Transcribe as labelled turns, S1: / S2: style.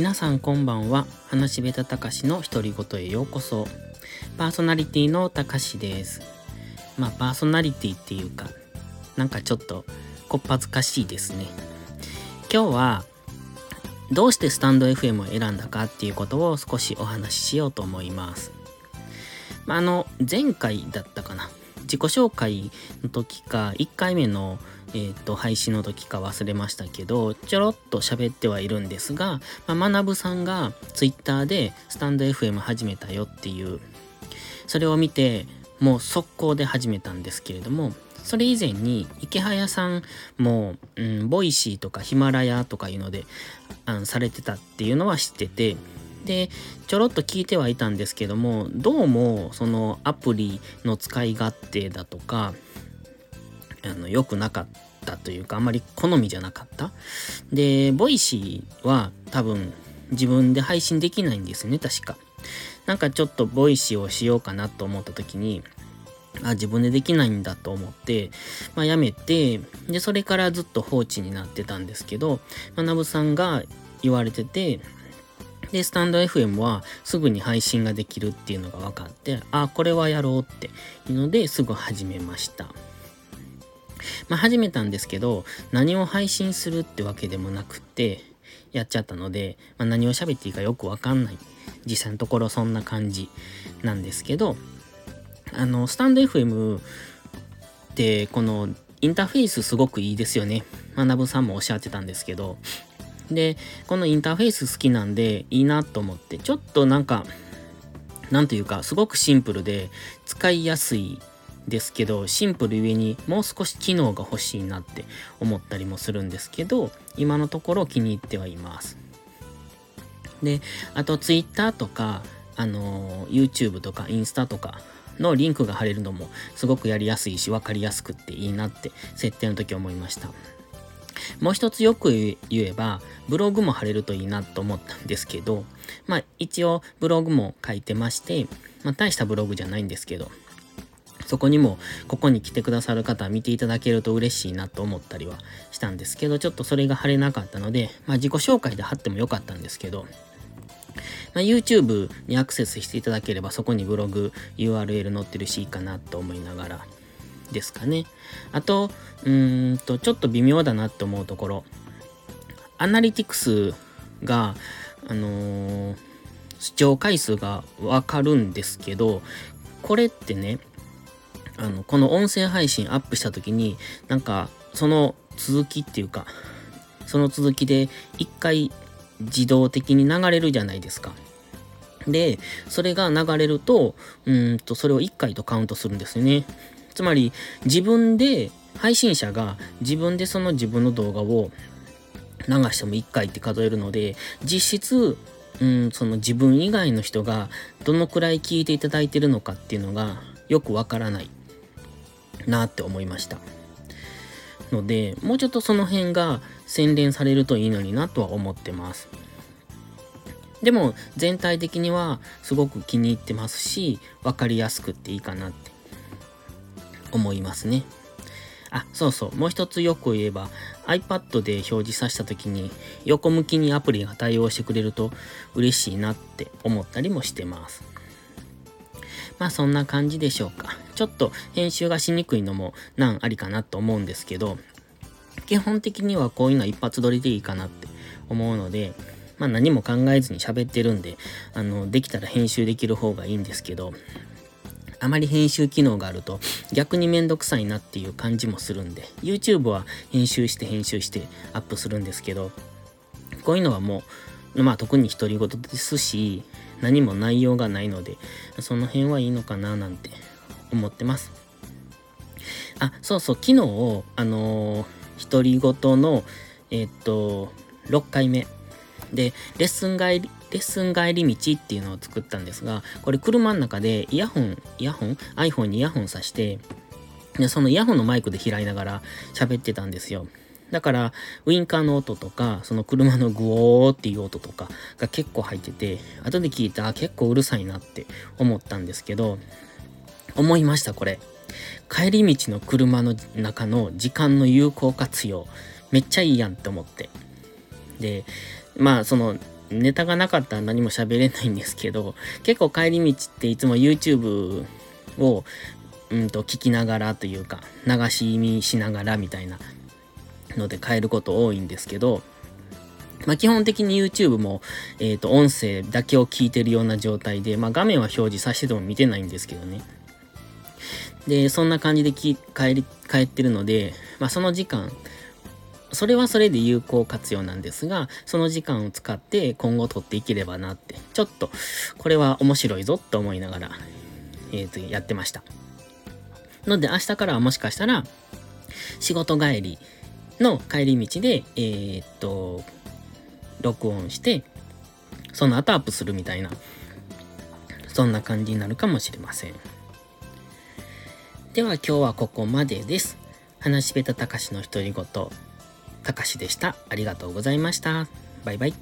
S1: 皆さんこんばんは。話しべたたかしの独り言へようこそ。パーソナリティのたかしです。まあパーソナリティっていうかなんかちょっとこっぱずかしいですね。今日はどうしてスタンド FM を選んだかっていうことを少しお話ししようと思います。まあ、あの前回だったかな。自己紹介の時か1回目のえっ、と、配信の時か忘れましたけど、ちょろっと喋ってはいるんですが、まあ、マナブさんが Twitter でスタンド FM 始めたよっていう、それを見て、もう速攻で始めたんですけれども、それ以前にイケハヤさんも、うん、ボイシーとかヒマラヤとかいうので、あのされてたっていうのは知ってて、で、ちょろっと聞いてはいたんですけども、どうもそのアプリの使い勝手だとか、あの良くなかったというかあんまり好みじゃなかったでボイシーは多分自分で配信できないんですね確かなんかちょっとボイシーをしようかなと思った時にあ自分でできないんだと思って、まあ、やめてでそれからずっと放置になってたんですけどマナブさんが言われててで、スタンド FM はすぐに配信ができるっていうのが分かって、あ、これはやろうっていうのですぐ始めました。まあ、始めたんですけど、何を配信するってわけでもなくって、やっちゃったので、まあ、何を喋っていいかよくわかんない。実際のところそんな感じなんですけど、あの、スタンド FM って、このインターフェースすごくいいですよね。学さんもおっしゃってたんですけど、で、このインターフェース好きなんでいいなと思って、ちょっとなんか、なんというか、すごくシンプルで使いやすいですけど、シンプルゆえにもう少し機能が欲しいなって思ったりもするんですけど、今のところ気に入ってはいます。で、あと Twitter とか、あの YouTube とかインスタとかのリンクが貼れるのもすごくやりやすいし分かりやすくっていいなって設定の時思いました。もう一つよく言えば、ブログも貼れるといいなと思ったんですけど、まあ一応ブログも書いてまして、まあ大したブログじゃないんですけど、そこにもここに来てくださる方見ていただけると嬉しいなと思ったりはしたんですけど、ちょっとそれが貼れなかったので、まあ自己紹介で貼ってもよかったんですけど、まあ、YouTube にアクセスしていただければそこにブログ URL 載ってるしいいかなと思いながらですかね。あと、うんと、ちょっと微妙だなって思うところ、アナリティクスが、あのー、視聴回数がわかるんですけど、これってね、あの、この音声配信アップした時に、なんか、その続きっていうか、その続きで一回自動的に流れるじゃないですか。で、それが流れると、うんと、それを1回とカウントするんですよね。つまり、自分で、配信者が自分でその自分の動画を流しても1回って数えるので、実質、うん、その自分以外の人がどのくらい聞いていただいてるのかっていうのがよくわからないなって思いました。ので、もうちょっとその辺が洗練されるといいのになとは思ってます。でも全体的にはすごく気に入ってますし、分かりやすくっていいかなって思いますね。あ、そうそう。もう一つよく言えば iPad で表示させた時に横向きにアプリが対応してくれると嬉しいなって思ったりもしてます。まあそんな感じでしょうか。ちょっと編集がしにくいのも難ありかなと思うんですけど、基本的にはこういうのは一発撮りでいいかなって思うので、まあ何も考えずに喋ってるんで、あの、できたら編集できる方がいいんですけど、あまり編集機能があると逆にめんどくさいなっていう感じもするんで、YouTube は編集して編集してアップするんですけど、こういうのはもう、まあ特に独り言ですし、何も内容がないので、その辺はいいのかななんて思ってます。あ、そうそう、昨日、あのー、独り言の、えー、っと、6回目で、レッスン帰り、レッスン帰り道っていうのを作ったんですが、これ車の中でイヤホン、イヤホン ?iPhone にイヤホンさして、でそのイヤホンのマイクで開いながら喋ってたんですよ。だから、ウインカーの音とか、その車のグオーっていう音とかが結構入ってて、後で聞いたら結構うるさいなって思ったんですけど、思いました、これ。帰り道の車の中の時間の有効活用、めっちゃいいやんって思って。で、まあ、その、ネタがなかったら何も喋れないんですけど、結構帰り道っていつも YouTube を、うんと聞きながらというか、流し見しながらみたいなので帰ること多いんですけど、まあ、基本的に YouTube も、えっ、ー、と、音声だけを聞いてるような状態で、まあ、画面は表示させてても見てないんですけどね。で、そんな感じで帰り、帰ってるので、まあ、その時間、それはそれで有効活用なんですが、その時間を使って今後取っていければなって、ちょっと、これは面白いぞって思いながら、えっ、ー、と、やってました。ので、明日からはもしかしたら、仕事帰りの帰り道で、えー、っと、録音して、その後アップするみたいな、そんな感じになるかもしれません。では今日はここまでです。話しべたたかしの独り言、たかしでした。ありがとうございました。バイバイ。